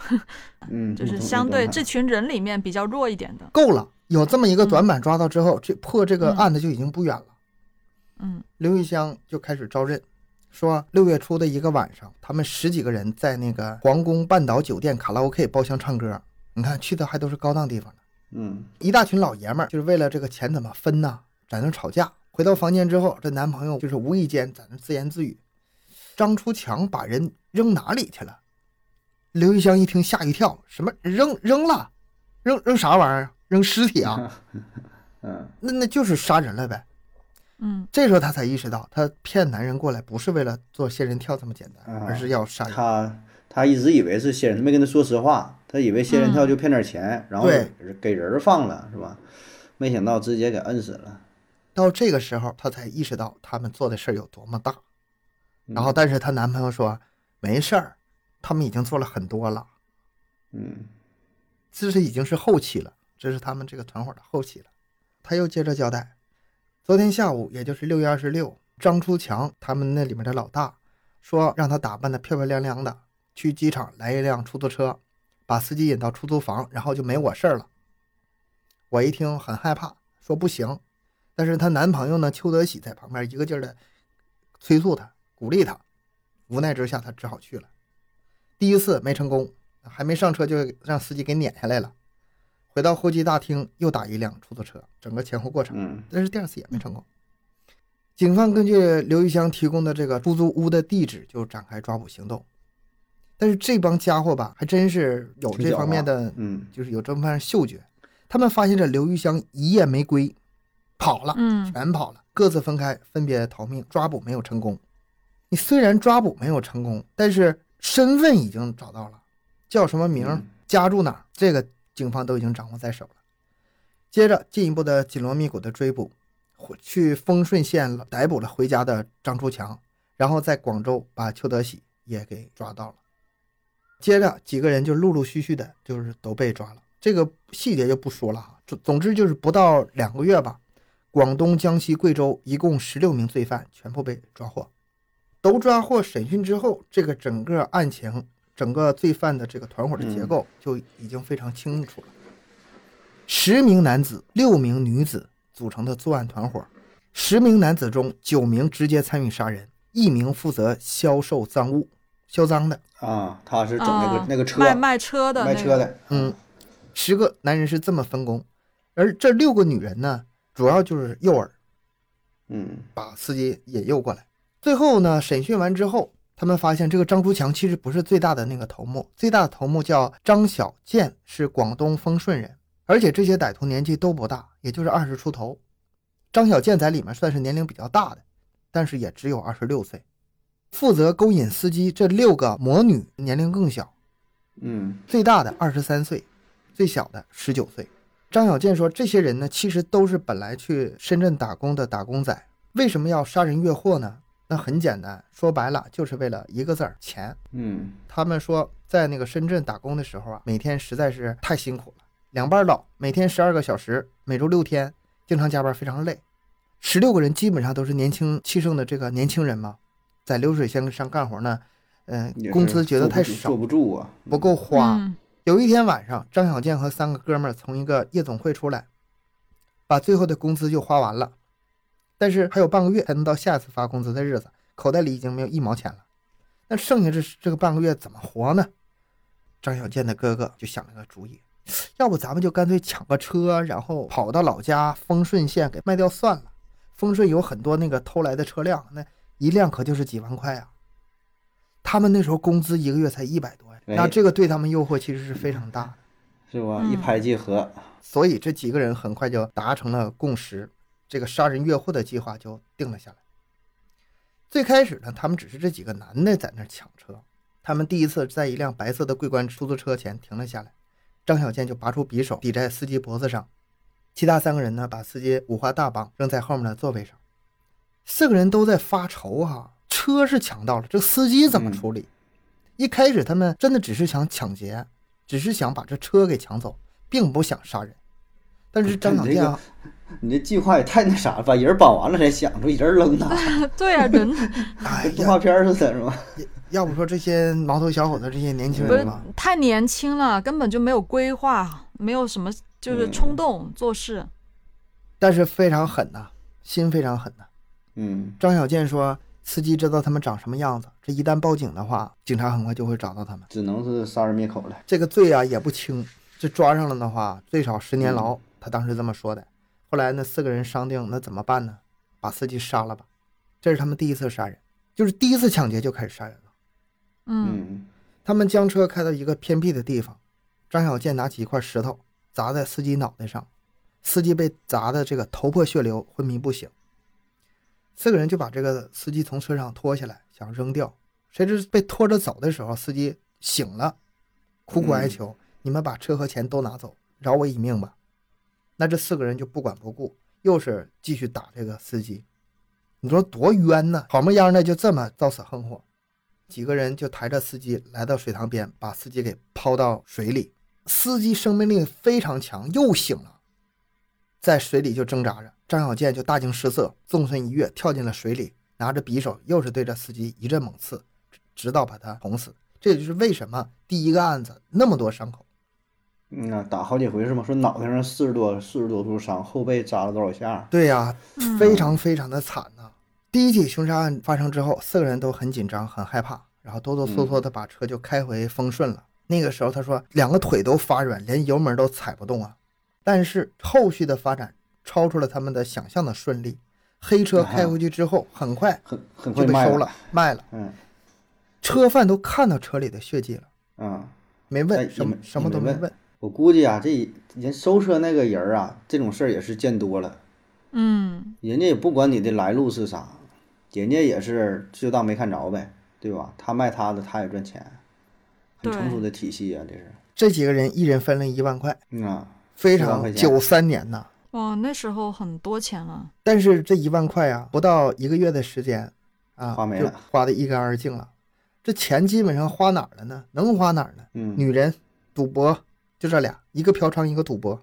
嗯，就是嗯相对嗯这群人里面比较弱一点的。够了，有这么一个嗯短板抓到之后，这破这个嗯案子就已经不远了。嗯刘玉香就开始招认，说六月初的一个晚上，他们十几个人在那个皇宫半岛酒店卡拉 OK 包厢唱歌。你看去的还都是高档地方呢，嗯一大群老爷们儿就是为了这个钱怎么分呐，在那吵架。回到房间之后，这男朋友就是无意间在那自言自语：“张出强把人扔哪里去了？”刘玉香一听吓一跳，什么扔扔了？扔扔啥玩意儿？扔尸体啊？嗯那那就是杀人了呗。嗯这时候他才意识到，他骗男人过来不是为了做仙人跳这么简单，啊而是要杀人。他他一直以为是仙人，没跟他说实话，他以为仙人跳就骗点钱，然后给人放了是吧？没想到直接给摁死了。到这个时候，他才意识到他们做的事儿有多么大。嗯然后，但是她男朋友说没事儿，他们已经做了很多了，嗯这是已经是后期了，这是他们这个团伙的后期了。他又接着交代，昨天下午，也就是六月二十六，张出强他们那里面的老大说让他打扮的漂漂亮亮的，去机场来一辆出租车，把司机引到出租房，然后就没我事儿了。我一听很害怕，说不行。但是她男朋友呢，邱德喜在旁边一个劲儿的催促她、鼓励他。无奈之下，他只好去了。第一次没成功，还没上车就让司机给撵下来了。回到候机大厅，又打一辆出租车，整个前后过程。嗯但是第二次也没成功。警方根据刘玉香提供的这个出租屋的地址，就展开抓捕行动。但是这帮家伙吧，还真是有这方面的嗯就是有这方面的嗅觉。他们发现这刘玉香一夜没归，跑了，嗯全跑了，各自分开，分别逃命，抓捕没有成功。你虽然抓捕没有成功，但是身份已经找到了，叫什么名嗯，家住哪，这个警方都已经掌握在手了。接着进一步的紧锣密鼓的追捕，回去丰顺县逮捕了回家的张初强，然后在广州把邱德喜也给抓到了。接着几个人就陆陆续续的，就是都被抓了。这个细节就不说了哈，总总之就是不到两个月吧，广东、江西、贵州一共十六名罪犯全部被抓获。都抓获审讯之后，这个整个案情、整个罪犯的这个团伙的结构就已经非常清楚了。十名男子、六名女子组成的作案团伙，十名男子中九名直接参与杀人，一名负责销售赃物，销赃的。啊，他是整那个、啊那个车卖卖车的那个卖车的，嗯，十个男人是这么分工，而这六个女人呢，主要就是诱饵，嗯把司机引诱过来。最后呢，审讯完之后，他们发现这个张竹强其实不是最大的那个头目，最大的头目叫张小建，是广东丰顺人，而且这些歹徒年纪都不大，也就是二十出头。张小建在里面算是年龄比较大的，但是也只有二十六岁。负责勾引司机这六个魔女年龄更小，嗯最大的二十三岁，最小的十九岁。张小建说，这些人呢，其实都是本来去深圳打工的打工仔，为什么要杀人越货呢？那很简单，说白了就是为了一个字儿钱。嗯他们说，在那个深圳打工的时候啊，每天实在是太辛苦了，两班倒，每天十二个小时，每周六天，经常加班，非常累。十六个人基本上都是年轻气盛的这个年轻人嘛，在流水线上干活呢，嗯、工资觉得太少坐不住啊，不够花。嗯有一天晚上，张小建和三个哥们儿从一个夜总会出来，把最后的工资就花完了，但是还有半个月才能到下次发工资的日子，口袋里已经没有一毛钱了。那剩下这这个半个月怎么活呢？张小建的哥哥就想了个主意，要不咱们就干脆抢个车，然后跑到老家丰顺县给卖掉算了。丰顺有很多那个偷来的车辆，那一辆可就是几万块啊。他们那时候工资一个月才一百多那这个对他们诱惑其实是非常大的。是吧？嗯一拍即合，所以这几个人很快就达成了共识，这个杀人越货的计划就定了下来。最开始呢，他们只是这几个男的在那抢车，他们第一次在一辆白色的桂冠出租车前停了下来，张小健就拔出匕首抵在司机脖子上，其他三个人呢把司机五花大绑扔在后面的座位上，四个人都在发愁哈、车是抢到了，这司机怎么处理？一开始他们真的只是想抢劫，只是想把这车给抢走，并不想杀人。但是张小健啊，你这计划也太那啥了，把人绑完了才想出一人扔他，对啊，人 动，画片似的，是吧？要不说这些毛头小伙子，这些年轻不是人吧，太年轻了，根本就没有规划，没有什么就是嗯冲动做事。但是非常狠呐、心非常狠呐、嗯张小健说，司机知道他们长什么样子，这一旦报警的话，警察很快就会找到他们。只能是杀人灭口了。这个罪啊也不轻，这抓上了的话，最少十年牢。他当时这么说的。后来那四个人商定，那怎么办呢？把司机杀了吧。这是他们第一次杀人，就是第一次抢劫就开始杀人了。嗯嗯他们将车开到一个偏僻的地方，张小健拿起一块石头砸在司机脑袋上，司机被砸的这个头破血流，昏迷不醒。四个人就把这个司机从车上拖下来，想扔掉，谁知被拖着走的时候，司机醒了，苦苦哀求：“你们把车和钱都拿走，饶我一命吧。”那这四个人就不管不顾，又是继续打这个司机。你说多冤呐！好么样的就这么遭此横祸。几个人就抬着司机来到水塘边，把司机给抛到水里。司机生命力非常强，又醒了，在水里就挣扎着。张小健就大惊失色，纵身一跃跳进了水里，拿着匕首又是对着司机一阵猛刺，直到把他捅死。这也就是为什么第一个案子那么多伤口。嗯呐，打好几回是吗？说脑袋上四十多四十多处伤，后背扎了多少下？对呀、嗯非常非常的惨呐、第一起凶杀案发生之后，四个人都很紧张、很害怕，然后哆哆嗦嗦的把车就开回丰顺了。那个时候他说两个腿都发软，连油门都踩不动啊。但是后续的发展超出了他们的想象的顺利。黑车开回去之后，很快很很快就被收了，卖了。嗯车贩都看到车里的血迹了，啊，没哎问什么什么都没问。我估计啊，这人收车那个人儿啊，这种事儿也是见多了，嗯，人家也不管你的来路是啥，人家也是就当没看着呗，对吧？他卖他的，他也赚钱，很成熟的体系啊，这是。这几个人一人分了一万块，嗯啊，非10万块钱常九三年呐。哇，那时候很多钱了。但是这一万块啊，不到一个月的时间，啊，花没了花的一干二净了。这钱基本上花哪儿了呢？能花哪儿呢？嗯，女人、赌博，就这俩，一个嫖娼，一个赌博。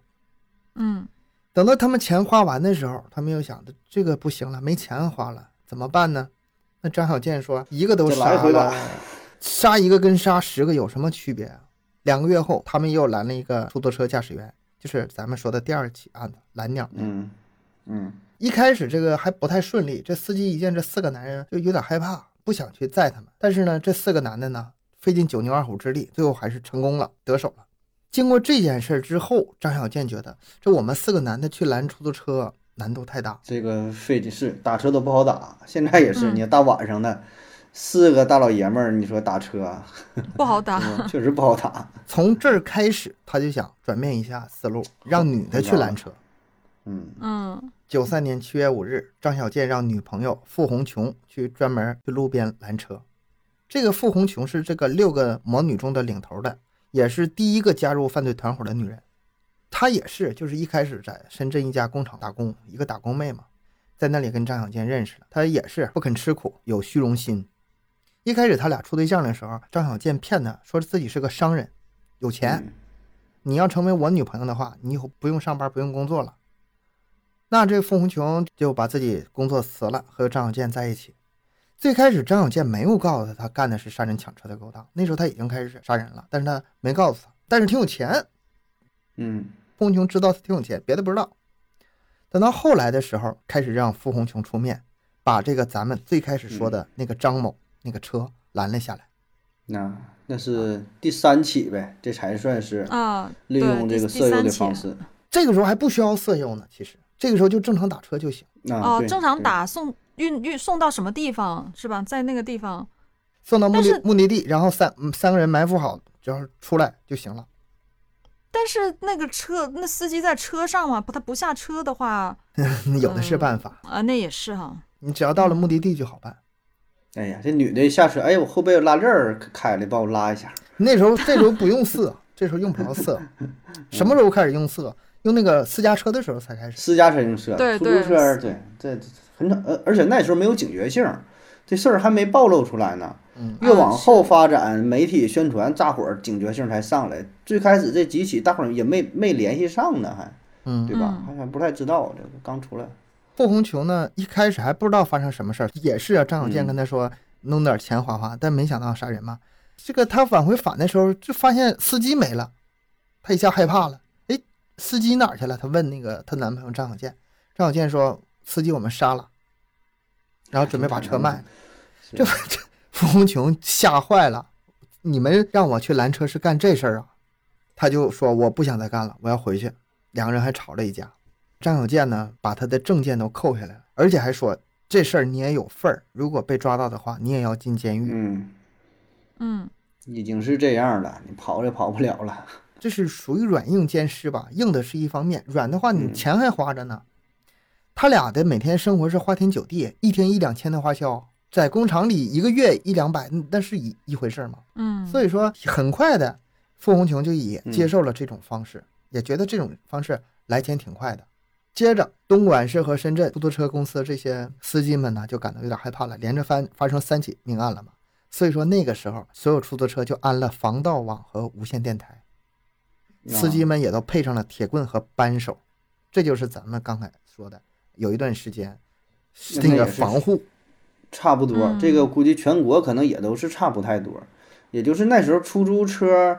嗯等到他们钱花完的时候，他们又想着这个不行了，没钱花了，怎么办呢？那张小健说，一个都杀了，杀一个跟杀十个有什么区别啊？两个月后，他们又拦了一个出租车驾驶员，就是咱们说的第二起案子蓝鸟那个嗯嗯一开始这个还不太顺利，这司机一见这四个男人就有点害怕，不想去载他们。但是呢，这四个男的呢，费尽九牛二虎之力，最后还是成功了，得手了。经过这件事之后，张小健觉得这我们四个男的去拦出租车难度太大，这个费劲是打车都不好打，现在也是，嗯你大晚上的，四个大老爷们儿，你说打车啊，不好打。确实不好打。从这儿开始，他就想转变一下思路，让女的去拦车。嗯嗯九三年七月五日，张小健让女朋友付红琼去专门去路边拦车。这个付红琼是这个六个魔女中的领头的，也是第一个加入犯罪团伙的女人。她也是，就是一开始在深圳一家工厂打工，一个打工妹嘛，在那里跟张小健认识了。她也是不肯吃苦，有虚荣心。一开始他俩处对象的时候，张小健骗她说自己是个商人，有钱。嗯你要成为我女朋友的话，你以后不用上班，不用工作了。那这付红琼就把自己工作辞了，和张小健在一起。最开始张小健没有告诉他，他干的是杀人抢车的勾当。那时候他已经开始杀人了，但是他没告诉他，但是挺有钱。嗯付红琼知道他挺有钱，别的不知道。等到后来的时候，开始让付红琼出面，把这个咱们最开始说的那个张某那个车拦了下来。那那是第三起呗，这才算是啊，利用这个色诱的方式。这个时候还不需要色诱呢，其实这个时候就正常打车就行。啊，哦，正常打送运运送到什么地方是吧？在那个地方，送到目的目的地，然后三嗯三个人埋伏好，只要出来就行了。但是那个车那司机在车上嘛，不他不下车的话，有的是办法，啊，那也是哈。你只要到了目的地就好办。哎呀，这女的下车，哎，我后背有拉链儿开了，帮我拉一下。那时候这时候不用 色，这时候用不着色。什么时候开始用色？用那个私家车的时候才开始。私家车用车，出租对对车对，这这很少，呃，而且那时候没有警觉性，这事儿还没暴露出来呢。嗯越往后发展，媒体宣传，大伙儿警觉性才上来。最开始这几起，大伙儿也没没联系上呢，还嗯，对吧？嗯还还不太知道这个刚出来。傅红琼呢，一开始还不知道发生什么事儿，也是啊，张小健嗯跟他说弄点钱花花，但没想到杀人嘛。这个他往回返的时候，就发现司机没了，他一下害怕了。哎，司机哪儿去了？他问那个她男朋友张小健，张小健说司机我们杀了，然后准备把车卖了。这这傅红琼吓坏了，你们让我去拦车是干这事儿啊？他就说我不想再干了，我要回去。两个人还吵了一架。张小健呢，把他的证件都扣下来了，而且还说这事儿你也有份儿，如果被抓到的话，你也要进监狱。嗯，嗯已经是这样了，你跑也跑不了了。这是属于软硬兼施吧？硬的是一方面，软的话你嗯钱还花着呢。他俩的每天生活是花天酒地，一天一两千的花销，在工厂里一个月一两百，那是一一回事儿吗？嗯，所以说，很快的，傅红琼就也嗯接受了这种方式，也觉得这种方式来钱挺快的。接着，东莞市和深圳出租车公司这些司机们呢，就感到有点害怕了，连着翻发生三起命案了嘛。所以说，那个时候所有出租车就安了防盗网和无线电台，司机啊们也都配上了铁棍和扳手，这就是咱们刚才说的，有一段时间那个那也是防护，差不多，嗯这个估计全国可能也都是差不太多。也就是那时候出租车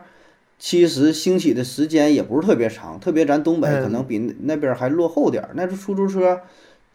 其实兴起的时间也不是特别长，特别咱东北嗯可能比那那边还落后点儿。那时候出租车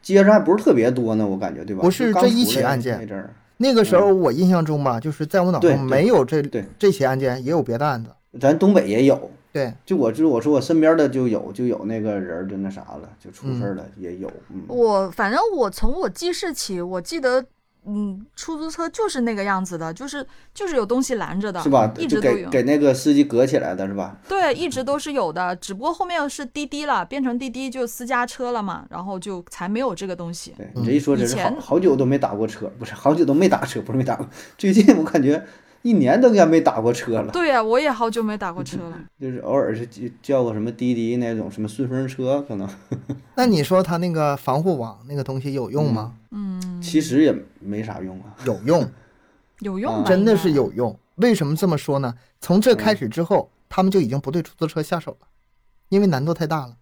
接着还不是特别多呢，我感觉对吧？不是这一起案件那阵儿，那个时候我印象中吧，就是在我脑对中没有这对这起案件，也有别的案子。咱东北也有。对，就我就我说我身边的就有就有那个人儿就那啥了，就出事儿了、也有。嗯，我反正我从我记事起，我记得，嗯，出租车就是那个样子的，就是就是有东西拦着的，是吧？一直都有。给给那个司机隔起来的是吧？对，一直都是有的，只不过后面是滴滴了，变成滴滴就私家车了嘛，然后就才没有这个东西。对你这一说，真是好好久都没打过车，不是好久都没打车，不是没打过。最近我感觉一年都应该没打过车了，对呀、我也好久没打过车了。就是偶尔是叫叫个什么滴滴那种什么顺风车，可能 那你说他那个防护网那个东西有用吗？嗯，其实也没啥用啊。有用，啊有用？真的是有用。为什么这么说呢？从这开始之后，他们就已经不对出租车下手了，因为难度太大了。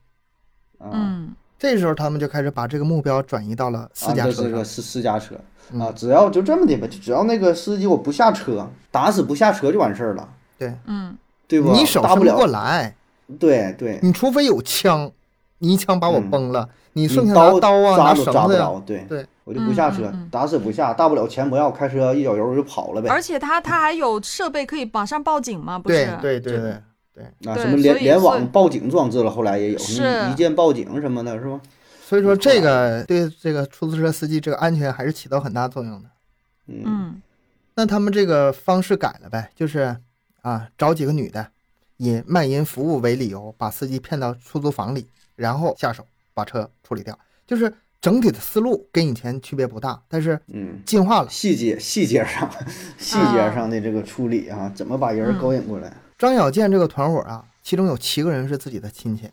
啊，嗯，这时候他们就开始把这个目标转移到了私家啊、车上。这个私私家车啊，嗯。只要就这么的吧，就只要那个司机我不下车，打死不下车就完事儿了，对，嗯，对不？你手伸不了。过来，对对，你除非有枪，你一枪把我嗯。崩了，你你剩下刀拿刀啊，拿抓都抓绳子呀，不着，对。对，我就不下车，嗯嗯嗯。打死不下，大不了钱不要，开车一脚油就跑了呗。而且他他还有设备可以马上报警嘛？不对是？对对。对，啊，对什么联联网报警装置了，后来也有什么是。一键报警什么的，是吧？所以说这个对这个出租车司机这个安全还是起到很大作用的。嗯嗯那他们这个方式改了呗，就是啊，找几个女的，以卖淫服务为理由，把司机骗到出租房里，然后下手把车处理掉。就是整体的思路跟以前区别不大，但是嗯，进化了。细节细节上 细节上的这个处理啊，怎么把人嗯勾引过来？张小健这个团伙啊，其中有七个人是自己的亲戚，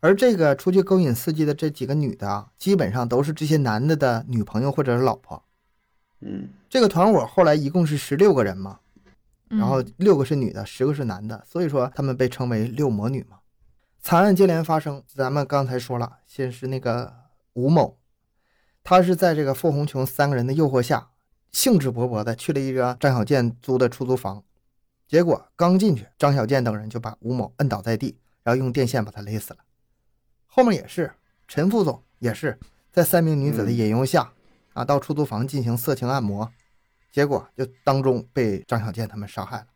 而这个出去勾引司机的这几个女的啊，基本上都是这些男的的女朋友或者是老婆。嗯这个团伙后来一共是十六个人嘛，嗯，然后六个是女的，十个是男的，所以说他们被称为六魔女嘛。惨案接连发生，咱们刚才说了，先是那个吴某，他是在这个傅红琼三个人的诱惑下，兴致勃勃的去了一个张小健租的出租房，结果刚进去，张小健等人就把吴某摁倒在地，然后用电线把他勒死了。后面也是，陈副总也是在三名女子的嗯引诱下，啊，到出租房进行色情按摩，结果就当中被张小健他们杀害了。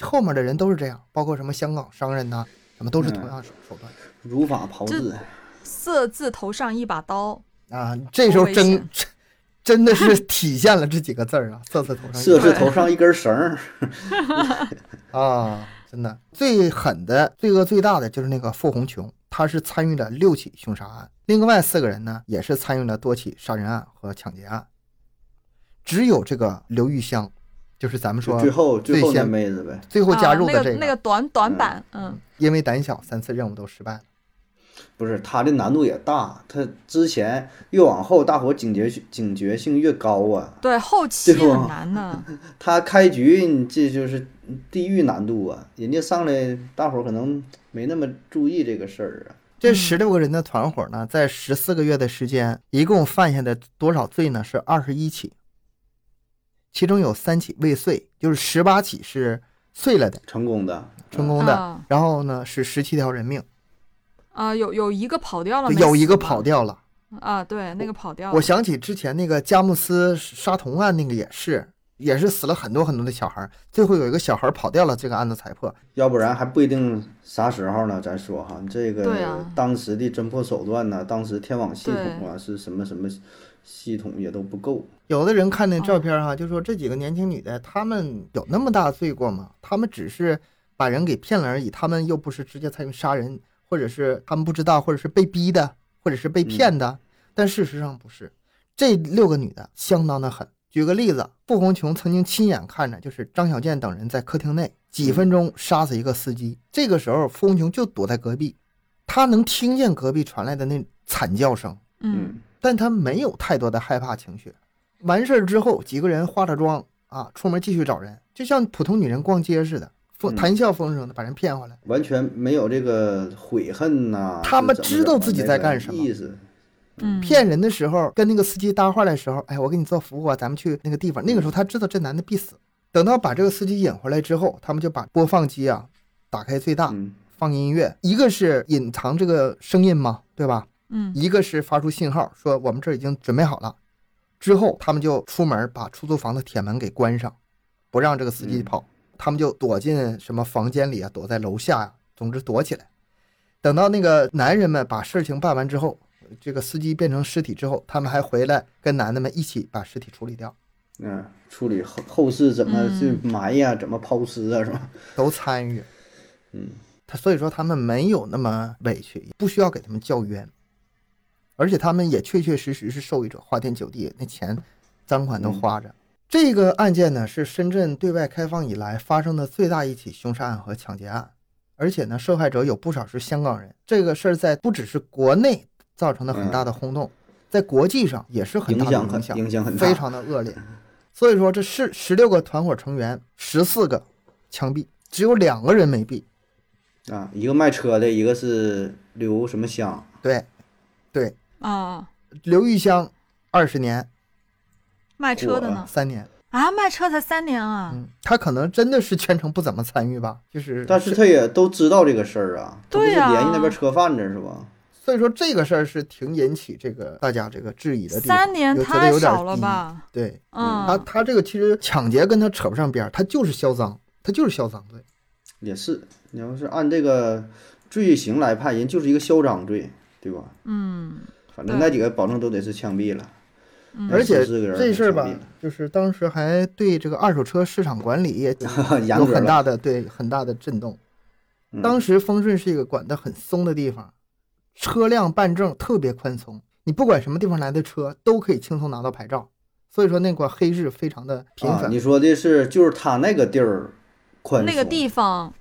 后面的人都是这样，包括什么香港商人呐、什么都是同样手手段如法炮制，色字头上一把刀，啊。这时候真真真的是体现了这几个字儿啊，色字头上色字头上一根绳儿。啊，真的最狠的、罪恶最大的就是那个傅红琼，他是参与了六起凶杀案，另外四个人呢也是参与了多起杀人案和抢劫案，只有这个刘玉香，就是咱们说就最后最后那妹子呗，最后加入的啊、那这个那个短短板，嗯因为胆小，三次任务都失败了。不是他的难度也大，他之前越往后，大伙警觉警觉性越高啊。对，后期对吧很难呢。他开局你这就是地狱难度啊，人家上来大伙儿可能没那么注意这个事儿啊。这十六个人的团伙呢，在十四个月的时间，一共犯下的多少罪呢？是二十一起，其中有三起未遂，就是十八起是碎了的，成功的，成功的。啊然后呢，是十七条人命，啊，有有一个跑掉了有一个跑掉了。啊，对，那个跑掉了。我想起之前那个佳木斯杀童案，那个也是，也是死了很多很多的小孩儿，最后有一个小孩儿跑掉了，这个案子才破。要不然还不一定啥时候呢。咱说哈，这个当时的侦破手段呢，当时天网系统啊是什么什么系统也都不够。有的人看那照片哈、就说这几个年轻女的，她们有那么大罪过吗？她们只是把人给骗了而已，她们又不是直接参与杀人，或者是她们不知道，或者是被逼的，或者是被骗的。但事实上不是，这六个女的相当的狠。举个例子，傅红琼曾经亲眼看着，就是张小健等人在客厅内几分钟杀死一个司机。这个时候，傅红琼就躲在隔壁，他能听见隔壁传来的那惨叫声。嗯，但他没有太多的害怕情绪。完事儿之后，几个人化着妆啊，出门继续找人，就像普通女人逛街似的，谈笑风生的把人骗回来。完全没有这个悔恨呐、他们知道自己在干什么意思。嗯，骗人的时候，跟那个司机搭话的时候，哎，我给你做服务啊，咱们去那个地方。那个时候他知道这男的必死。等到把这个司机引回来之后，他们就把播放机啊打开最大，嗯放音乐，一个是隐藏这个声音嘛，对吧？嗯一个是发出信号说我们这儿已经准备好了，之后他们就出门把出租房的铁门给关上，不让这个司机嗯跑，他们就躲进什么房间里啊，躲在楼下呀、总之躲起来。等到那个男人们把事情办完之后，这个司机变成尸体之后，他们还回来跟男的们一起把尸体处理掉，嗯，处理后后事怎么嗯去埋呀、怎么抛尸啊，是吧？都参与。嗯，他所以说他们没有那么委屈，不需要给他们叫冤，而且他们也确确实实是受益者，花天酒地，那钱赃款都花着。这个案件呢是深圳对外开放以来发生的最大一起凶杀案和抢劫案，而且呢受害者有不少是香港人。这个事儿在不只是国内造成了很大的轰动，在国际上也是很大的影响影响，很大非常的恶劣。所以说这是十六个团伙成员，十四个枪毙，只有两个人没毙。啊，一个卖车的，一个是刘什么香，对，对，啊，刘玉香二十年，卖车的呢？三年。啊，卖车才三年啊！嗯，他可能真的是全程不怎么参与吧，就是。但是他也都知道这个事儿啊，他不是对呀联系那边车贩子是吧？所以说这个事儿是挺引起这个大家这个质疑的地方。三年有觉得太有点少了低？吧？对，嗯，他他这个其实抢劫跟他扯不上边儿，他就是销赃，他就是销赃罪。也是，你要是按这个罪行来判，人就是一个销赃罪，对吧？嗯，反正那几个保证都得是枪毙了，嗯而且14个人这事儿吧就是当时还对这个二手车市场管理也。有很大的对很大的震动。嗯当时丰顺是一个管得很松的地方，车辆办证特别宽松，你不管什么地方来的车都可以轻松拿到牌照，所以说那块黑市非常的频啊，繁。你说的是就是他那个地儿宽松，那个地方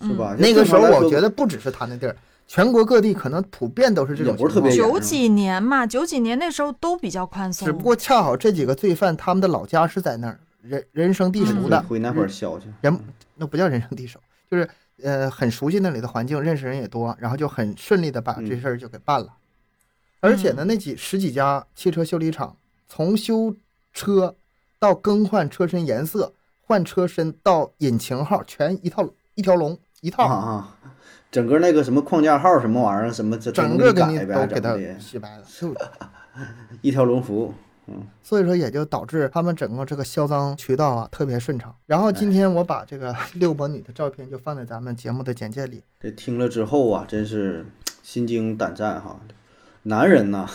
是吧？那个时候我觉得得不只是他那地儿，全国各地可能普遍都是这种不是特别情况。严九几年嘛，九几年那时候都比较宽松。只不过恰好这几个罪犯他们的老家是在那儿，人人生地熟嗯的，回那会儿消去，人那不叫人生地熟，就是呃很熟悉那里的环境，认识人也多，然后就很顺利的把这嗯事儿就给办了。而且呢，那几十几家汽车修理厂，从修车到更换车身颜色、换车身到引擎号，全一套一条龙一啊套，啊，整个那个什么框架号什么玩意儿，什么这整个给你，都给他洗白了。一条龙服务。所以说也就导致他们整个这个销赃渠道啊特别顺畅。然后哎今天我把这个六伯女的照片就放在咱们节目的简介里。这听了之后啊，真是心惊胆战哈。男人呐，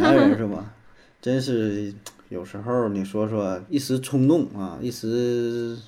男人是吧？真是有时候你说说一时冲动啊，一时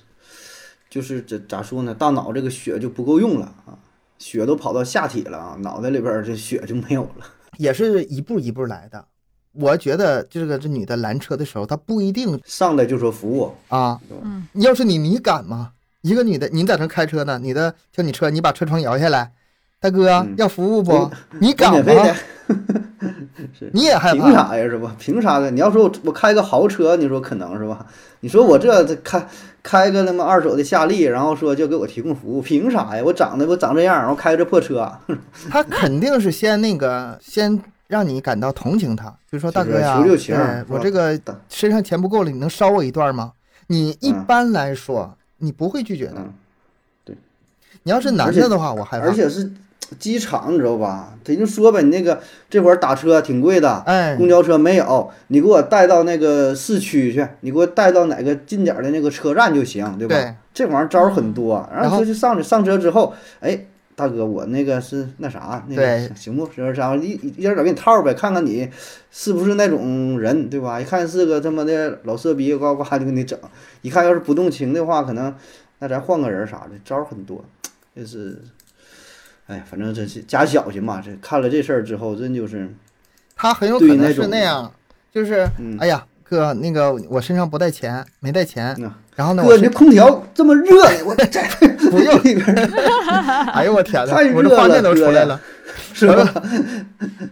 就是这咋说呢？大脑这个血就不够用了啊，血都跑到下体了啊，脑袋里边儿这血就没有了。也是一步一步来的。我觉得这个这女的拦车的时候，她不一定上来就说服务，啊，嗯，要是你，你敢吗？一个女的，你在那开车呢，女的叫你车，你把车窗摇下来，大哥嗯要服务不？你敢吗？，你也害凭怕？啥呀是吧？凭啥呢？你要说我我开个豪车，你说可能是吧？你说我这这开开个他妈二手的夏利，然后说就给我提供服务，凭啥呀？我长得我长这样，然后开这破车，他肯定是先那个先让你感到同情他，就说大哥呀，我这个身上钱不够了，你能捎我一段吗？你一嗯般来说你不会拒绝的。对，你要是男的的话，我害怕。而且是机场，你知道吧？他就说呗，你那个这会儿打车挺贵的，哎，公交车没有，你给我带到那个市区去，你给我带到哪个近点儿的那个车站就行，对吧？对这玩意儿招儿很多，然后就上去上车之后，哎，大哥，我那个是那啥，那个行不？是啥一一一点点给你套呗，看看你是不是那种人，对吧？一看是个他妈的老色逼，呱呱就给你整。一看要是不动情的话，可能那咱换个人啥的，招儿很多，就是。哎，反正这是加小心嘛！这看了这事儿之后，真就是，他很有可能是那样，就是嗯，哎呀，哥，那个我身上不带钱，没带钱嗯，然后呢，哥，你这空调这么热呢，我这不用里边儿 哎呦我天呐太，我这画面都出来了。是吧？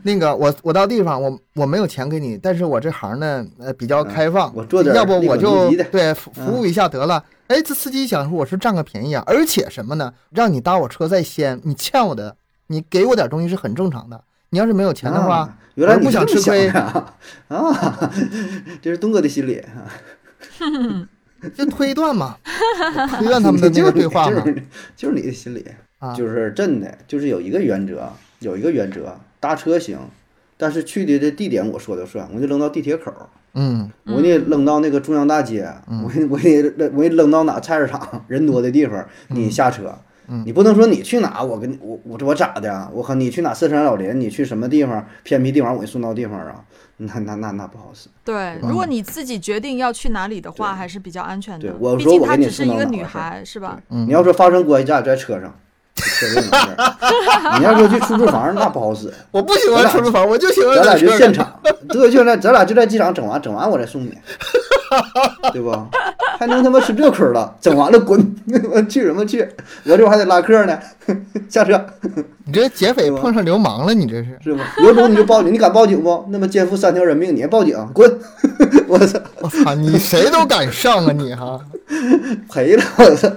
那个我我到地方，我我没有钱给你，但是我这行呢，呃，比较开放，嗯我做点要不我就对服务一下得了。哎，这司机想说我是占个便宜啊，而且什么呢？让你搭我车在先，你欠我的，你给我点东西是很正常的。你要是没有钱的话，啊原来不想吃亏呀啊！这是东哥的心理啊，就推断嘛，推断他们的那个对话嘛就。是就是你的心理，啊，就是真的，就是有一个原则，有一个原则，搭车行，但是去的这地点我说的算，我就扔到地铁口，嗯，我给你扔到那个中央大街，我我给你扔我给你扔到哪菜市场人多的地方，你下车。嗯你不能说你去哪，我跟你我我我咋的啊？我和你去哪深山老林，你去什么地方偏僻地方，我给你送到地方啊？那那那那不好使。对，如果你自己决定要去哪里的话，还是比较安全的。对我毕竟她说我给你只是一个女送到哪儿是孩，是吧？嗯你要说发生关系，咱俩在车上，车这种事儿。你要说去出租房，那不好使。我不喜欢出租房，我就喜欢咱俩。就现场，对，就在咱俩就在机场整完，整完我再送你，对不？还能他妈吃这亏了？整完了滚，我 去什么去？我这会还得拉客呢，下车你这劫匪碰上流氓了，你这是？是不？有种你就报警，你敢报警不？那么肩负三条人命，你还报警？滚！我操，我操，你谁都敢上啊你哈！赔了！我操，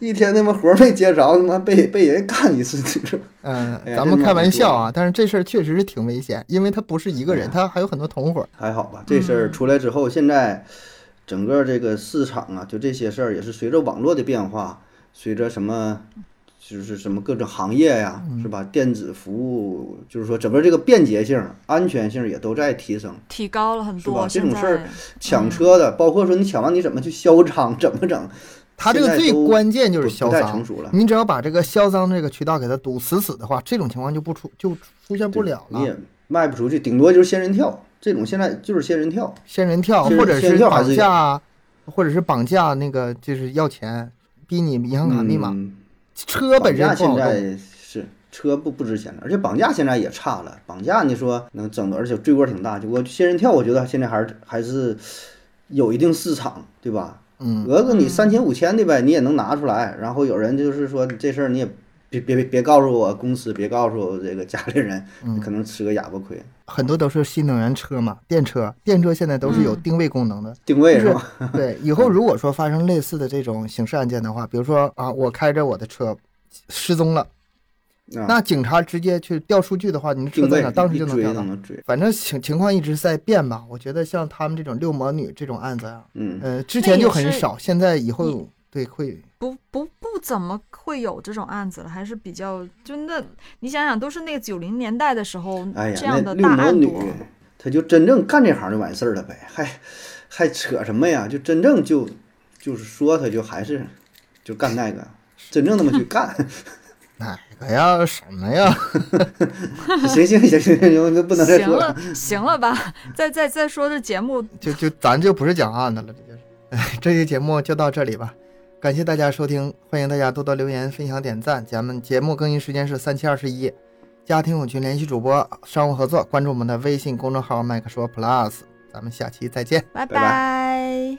一天他妈活儿没接着，他妈被被人干一次，你说？嗯，哎咱们开玩笑啊，但是这事儿确实是挺危险，因为他不是一个人，他还有很多同伙。还好吧，这事儿出来之后，现在整个这个市场啊，就这些事儿也是随着网络的变化，随着什么，就是什么各种行业呀，是吧？电子服务，就是说整个这个便捷性、安全性也都在提升。提高了很是吧多。这种事儿抢车的，包括说你抢完你怎么去销赃，怎么整？他这个最关键就是销赃成熟了，你只要把这个销赃这个渠道给它堵死死的话，这种情况就不出就出现不了了你也。卖不出去，顶多就是仙人跳。这种现在就是仙人跳，仙人跳或者是绑仙人跳还是有架，或者是绑架那个就是要钱，逼你银行卡密码。嗯车本身现在是车不不值钱了，而且绑架现在也差了。绑架你说能整的，而且罪过挺大。就我仙人跳，我觉得现在还是还是有一定市场，对吧？嗯，讹个你三千五千的呗，你也能拿出来。然后有人就是说这事儿你也别别别别告诉我公司，别告诉我这个家里人，嗯你可能吃个哑巴亏。很多都是新能源车嘛，电车，电车现在都是有嗯定位功能的。定位就是是吧？对，以后如果说发生类似的这种刑事案件的话，比如说啊，我开着我的车失踪了，啊，那警察直接去调数据的话，你的车在哪，当时就能调到。都能追。反正情情况一直在变吧，我觉得像他们这种六魔女这种案子啊，嗯，呃，之前就很少，现在以后对会不不不怎么会有这种案子了，还是比较就那你想想，都是那个九零年代的时候、哎呀，这样的大案多。，她就真正干这行就完事儿了呗，还还扯什么呀？就真正就就是说，他就还是就干那个，真正那么去干。哪个呀？什么呀？行行行行行，就不能再行说了，行了吧？再再再说这节目，就就咱就不是讲案子了，这就是。哎，这期节目就到这里吧，感谢大家收听，欢迎大家多多留言、分享、点赞。咱们节目更新时间是三七二十一，家庭友群联系主播，商务合作，关注我们的微信公众号麦克说 Plus，咱们下期再见。拜拜